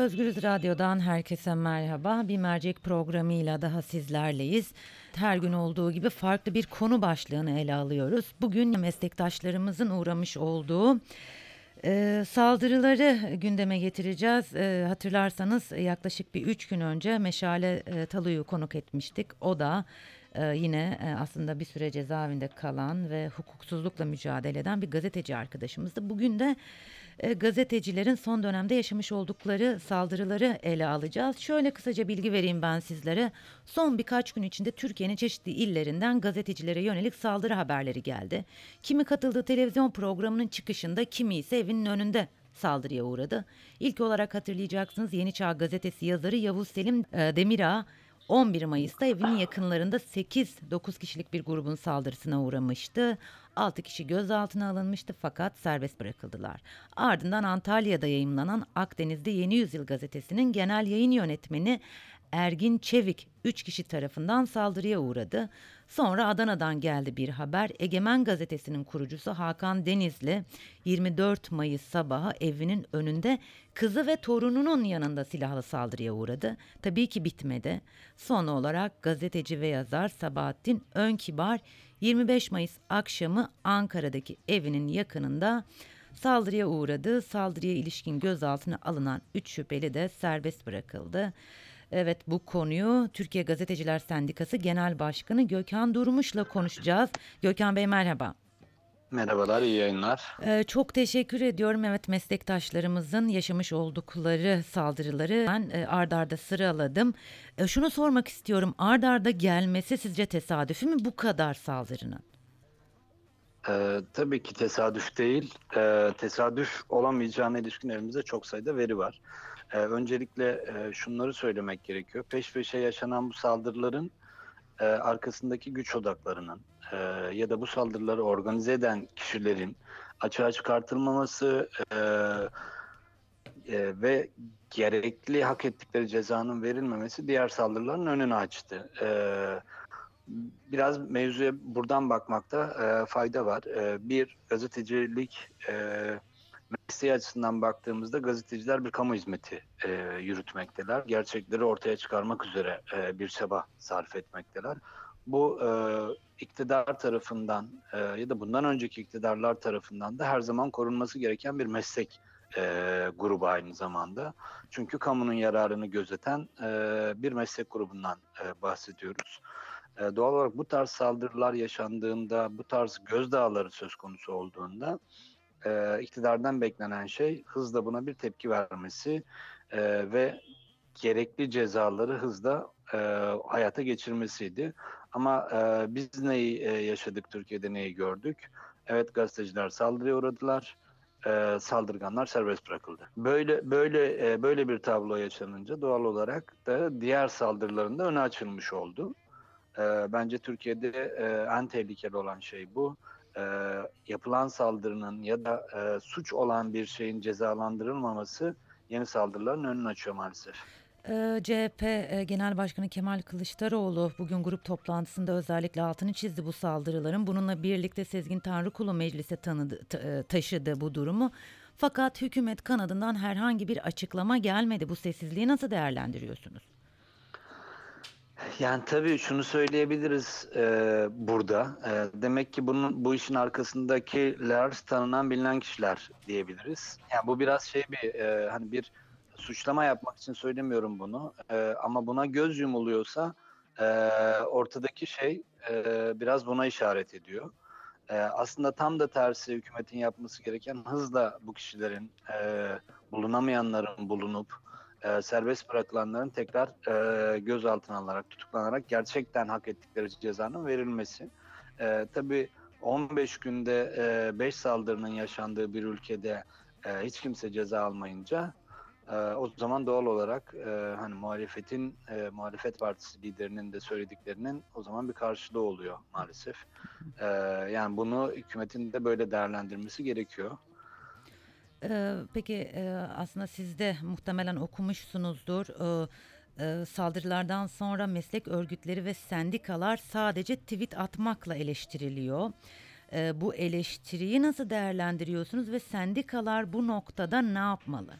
Özgürüz Radyo'dan herkese merhaba. Bir mercek programıyla daha sizlerleyiz. Her gün olduğu gibi farklı bir konu başlığını ele alıyoruz. Bugün meslektaşlarımızın uğramış olduğu e, saldırıları gündeme getireceğiz. E, hatırlarsanız yaklaşık bir üç gün önce Meşale e, Talu'yu konuk etmiştik. O da e, yine e, aslında bir süre cezaevinde kalan ve hukuksuzlukla mücadele eden bir gazeteci arkadaşımızdı. Bugün de e, gazetecilerin son dönemde yaşamış oldukları saldırıları ele alacağız. Şöyle kısaca bilgi vereyim ben sizlere. Son birkaç gün içinde Türkiye'nin çeşitli illerinden gazetecilere yönelik saldırı haberleri geldi. Kimi katıldığı televizyon programının çıkışında, kimi ise evinin önünde saldırıya uğradı. İlk olarak hatırlayacaksınız Yeni Çağ gazetesi yazarı Yavuz Selim e, Demirağ 11 Mayıs'ta evinin yakınlarında 8-9 kişilik bir grubun saldırısına uğramıştı. 6 kişi gözaltına alınmıştı fakat serbest bırakıldılar. Ardından Antalya'da yayımlanan Akdeniz'de Yeni Yüzyıl gazetesinin genel yayın yönetmeni Ergin Çevik 3 kişi tarafından saldırıya uğradı. Sonra Adana'dan geldi bir haber. Egemen gazetesinin kurucusu Hakan Denizli 24 Mayıs sabahı evinin önünde kızı ve torununun yanında silahlı saldırıya uğradı. Tabii ki bitmedi. Son olarak gazeteci ve yazar Sabahattin Önkibar 25 Mayıs akşamı Ankara'daki evinin yakınında saldırıya uğradı. Saldırıya ilişkin gözaltına alınan 3 şüpheli de serbest bırakıldı. Evet bu konuyu Türkiye Gazeteciler Sendikası Genel Başkanı Gökhan Durmuş'la konuşacağız. Gökhan Bey merhaba. Merhabalar, iyi yayınlar. Ee, çok teşekkür ediyorum. Evet meslektaşlarımızın yaşamış oldukları saldırıları ben e, ard arda sıraladım. E, şunu sormak istiyorum. Ard arda gelmesi sizce tesadüfü mü bu kadar saldırının? Ee, tabii ki tesadüf değil. Ee, tesadüf olamayacağına ilişkin elimizde çok sayıda veri var. Ee, öncelikle e, şunları söylemek gerekiyor. Peş peşe yaşanan bu saldırıların e, arkasındaki güç odaklarının e, ya da bu saldırıları organize eden kişilerin açığa çıkartılmaması e, e, ve gerekli hak ettikleri cezanın verilmemesi diğer saldırıların önünü açtı. E, biraz mevzuya buradan bakmakta e, fayda var. E, bir gazetecilik e, mesleği açısından baktığımızda gazeteciler bir kamu hizmeti e, yürütmekteler. Gerçekleri ortaya çıkarmak üzere e, bir çaba sarf etmekteler. Bu e, iktidar tarafından e, ya da bundan önceki iktidarlar tarafından da her zaman korunması gereken bir meslek e, grubu aynı zamanda. Çünkü kamunun yararını gözeten e, bir meslek grubundan e, bahsediyoruz. E, doğal olarak bu tarz saldırılar yaşandığında, bu tarz gözdağları söz konusu olduğunda e, iktidardan beklenen şey hızla buna bir tepki vermesi e, ve gerekli cezaları hızla e, hayata geçirmesiydi. Ama e, biz neyi e, yaşadık Türkiye'de neyi gördük? Evet gazeteciler saldırıya uğradılar. E, saldırganlar serbest bırakıldı. Böyle böyle e, böyle bir tablo yaşanınca doğal olarak da diğer saldırıların da önü açılmış oldu. E, bence Türkiye'de e, en tehlikeli olan şey bu. E, yapılan saldırının ya da e, suç olan bir şeyin cezalandırılmaması yeni saldırıların önünü açıyor maalesef. Ee, CHP e, Genel Başkanı Kemal Kılıçdaroğlu bugün grup toplantısında özellikle altını çizdi bu saldırıların. Bununla birlikte Sezgin Tanrıkulu meclise tanıdı, e, taşıdı bu durumu. Fakat hükümet kanadından herhangi bir açıklama gelmedi. Bu sessizliği nasıl değerlendiriyorsunuz? Yani tabii şunu söyleyebiliriz e, burada. E, demek ki bunun bu işin arkasındakiler tanınan bilinen kişiler diyebiliriz. Yani bu biraz şey bir e, hani bir suçlama yapmak için söylemiyorum bunu. E, ama buna göz yumuluyorsa e, ortadaki şey e, biraz buna işaret ediyor. E, aslında tam da tersi hükümetin yapması gereken hızla bu kişilerin e, bulunamayanların bulunup e, serbest bırakılanların tekrar e, gözaltına alınarak, tutuklanarak gerçekten hak ettikleri cezanın verilmesi. E, tabii 15 günde 5 e, saldırının yaşandığı bir ülkede e, hiç kimse ceza almayınca e, o zaman doğal olarak e, hani muhalefetin e, muhalefet partisi liderinin de söylediklerinin o zaman bir karşılığı oluyor maalesef. E, yani bunu hükümetin de böyle değerlendirmesi gerekiyor. Peki aslında siz de muhtemelen okumuşsunuzdur. Saldırılardan sonra meslek örgütleri ve sendikalar sadece tweet atmakla eleştiriliyor. Bu eleştiriyi nasıl değerlendiriyorsunuz ve sendikalar bu noktada ne yapmalı?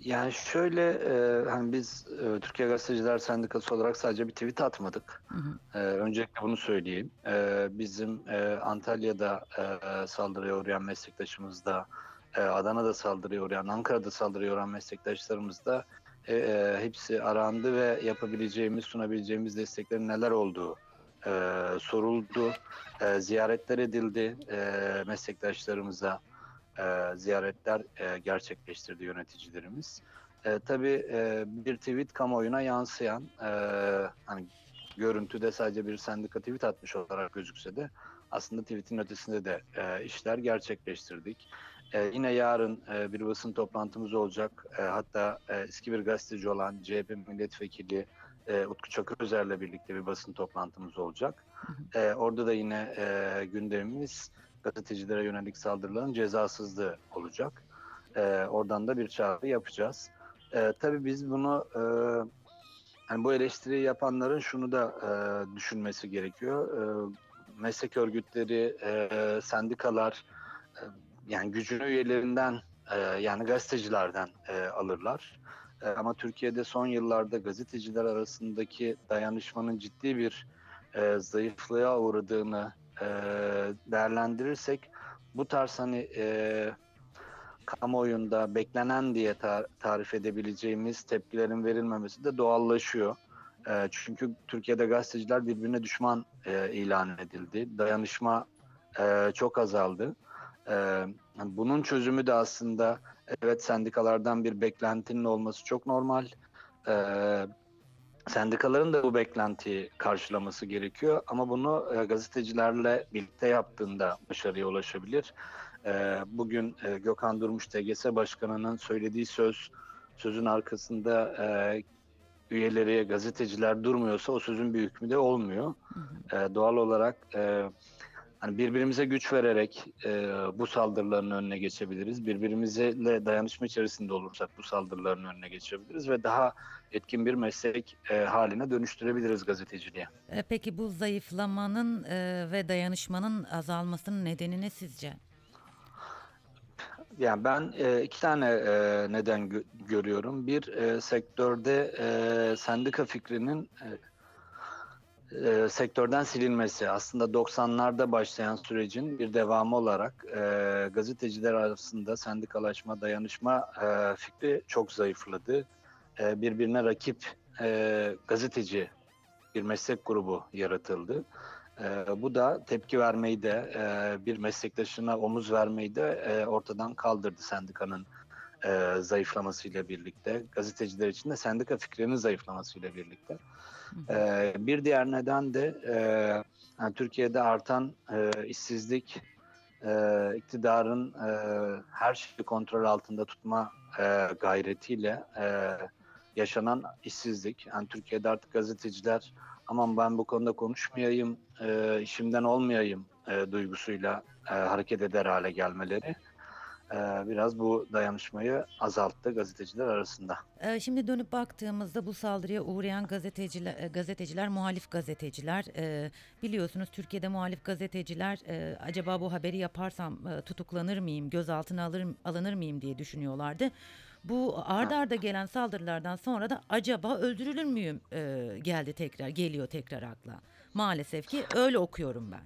Yani şöyle e, hani biz e, Türkiye Gazeteciler Sendikası olarak sadece bir tweet atmadık. Hı hı. E, öncelikle bunu söyleyeyim. E, bizim e, Antalya'da e, saldırıya uğrayan meslektaşımız da, e, Adana'da saldırıya uğrayan, Ankara'da saldırıya uğrayan meslektaşlarımız da e, e, hepsi arandı ve yapabileceğimiz, sunabileceğimiz desteklerin neler olduğu e, soruldu. E, ziyaretler edildi e, meslektaşlarımıza. E, ziyaretler e, gerçekleştirdi yöneticilerimiz. E, tabii e, bir tweet kamuoyuna yansıyan, e, hani görüntüde sadece bir sendika tweet atmış olarak gözükse de aslında tweetin ötesinde de e, işler gerçekleştirdik. E, yine yarın e, bir basın toplantımız olacak. E, hatta e, eski bir gazeteci olan CHP milletvekili e, Utku Çakırözer'le birlikte bir basın toplantımız olacak. E, orada da yine e, gündemimiz gazetecilere yönelik saldırıların cezasızlığı olacak. E, oradan da bir çağrı yapacağız. E, tabii biz bunu e, yani bu eleştiriyi yapanların şunu da e, düşünmesi gerekiyor. E, meslek örgütleri, e, sendikalar e, yani gücünü üyelerinden e, yani gazetecilerden e, alırlar. E, ama Türkiye'de son yıllarda gazeteciler arasındaki dayanışmanın ciddi bir e, zayıflığa uğradığını e, değerlendirirsek bu tarz hani e, kamuoyunda beklenen diye tar- tarif edebileceğimiz tepkilerin verilmemesi de doğallaşıyor. E, çünkü Türkiye'de gazeteciler birbirine düşman e, ilan edildi. Dayanışma e, çok azaldı. E, bunun çözümü de aslında evet sendikalardan bir beklentinin olması çok normal. E, sendikaların da bu beklentiyi karşılaması gerekiyor ama bunu e, gazetecilerle birlikte yaptığında başarıya ulaşabilir. E, bugün e, Gökhan Durmuş TGS Başkanı'nın söylediği söz, sözün arkasında e, üyeleri, gazeteciler durmuyorsa o sözün bir hükmü de olmuyor. Hı hı. E, doğal olarak e, hani birbirimize güç vererek e, bu saldırıların önüne geçebiliriz. Birbirimizle dayanışma içerisinde olursak bu saldırıların önüne geçebiliriz ve daha etkin bir meslek e, haline dönüştürebiliriz gazeteciliği. E, Peki bu zayıflamanın e, ve dayanışmanın azalmasının nedeni ne sizce? Yani ben e, iki tane e, neden gö- görüyorum. Bir e, sektörde e, sendika fikrinin e, e, sektörden silinmesi. Aslında 90'larda başlayan sürecin bir devamı olarak e, gazeteciler arasında sendikalaşma, dayanışma e, fikri çok zayıfladı. E, birbirine rakip e, gazeteci bir meslek grubu yaratıldı. E, bu da tepki vermeyi de e, bir meslektaşına omuz vermeyi de e, ortadan kaldırdı sendikanın e, zayıflamasıyla birlikte. Gazeteciler için de sendika fikrinin zayıflamasıyla birlikte. E, bir diğer neden de e, yani Türkiye'de artan e, işsizlik, e, iktidarın e, her şeyi kontrol altında tutma e, gayretiyle e, yaşanan işsizlik. Yani Türkiye'de artık gazeteciler aman ben bu konuda konuşmayayım, e, işimden olmayayım e, duygusuyla e, hareket eder hale gelmeleri biraz bu dayanışmayı azalttı gazeteciler arasında. E, Şimdi dönüp baktığımızda bu saldırıya uğrayan gazeteciler, e, gazeteciler muhalif gazeteciler. E, biliyorsunuz Türkiye'de muhalif gazeteciler e, acaba bu haberi yaparsam e, tutuklanır mıyım, gözaltına alır, alınır mıyım diye düşünüyorlardı. Bu arda arda gelen saldırılardan sonra da acaba öldürülür müyüm geldi tekrar, geliyor tekrar akla. Maalesef ki öyle okuyorum ben.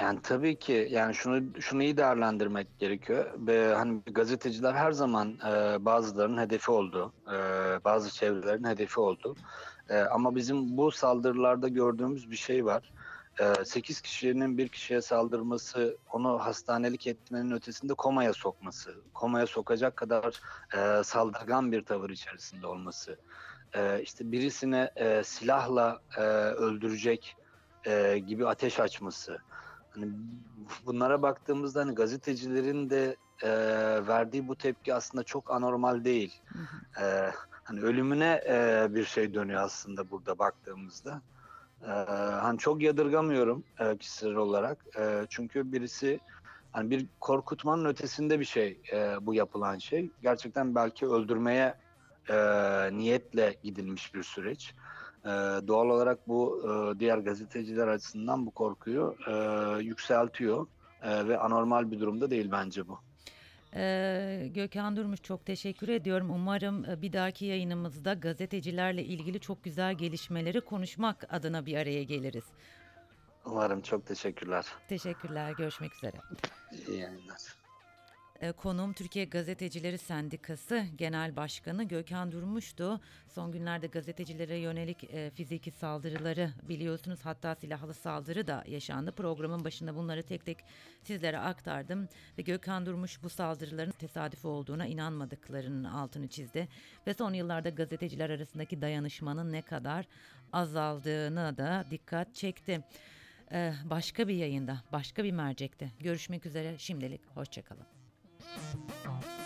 Yani tabii ki yani şunu şunu iyi değerlendirmek gerekiyor. Ve hani gazeteciler her zaman e, bazılarının hedefi oldu. E, bazı çevrelerin hedefi oldu. E, ama bizim bu saldırılarda gördüğümüz bir şey var. E, 8 kişinin bir kişiye saldırması, onu hastanelik etmenin ötesinde komaya sokması, komaya sokacak kadar e, saldırgan bir tavır içerisinde olması. E, işte birisine e, silahla e, öldürecek e, gibi ateş açması. Hani bunlara baktığımızda hani gazetecilerin de e, verdiği bu tepki aslında çok anormal değil. E, hani ölümüne e, bir şey dönüyor aslında burada baktığımızda. E, hani çok yadırgamıyorum e, kişisel olarak. E, çünkü birisi hani bir korkutmanın ötesinde bir şey e, bu yapılan şey. Gerçekten belki öldürmeye e, niyetle gidilmiş bir süreç. Ee, doğal olarak bu e, diğer gazeteciler açısından bu korkuyu e, yükseltiyor E, ve anormal bir durumda değil bence bu. Ee, Gökhan Durmuş çok teşekkür ediyorum. Umarım e, bir dahaki yayınımızda gazetecilerle ilgili çok güzel gelişmeleri konuşmak adına bir araya geliriz. Umarım çok teşekkürler. Teşekkürler. Görüşmek üzere. İyi yayınlar. E, Konuğum Türkiye Gazetecileri Sendikası Genel Başkanı Gökhan Durmuş'tu. Son günlerde gazetecilere yönelik e, fiziki saldırıları biliyorsunuz hatta silahlı saldırı da yaşandı. Programın başında bunları tek tek sizlere aktardım ve Gökhan Durmuş bu saldırıların tesadüf olduğuna inanmadıklarının altını çizdi ve son yıllarda gazeteciler arasındaki dayanışmanın ne kadar azaldığına da dikkat çekti. E, başka bir yayında, başka bir mercekte görüşmek üzere. Şimdilik hoşçakalın. Thank you.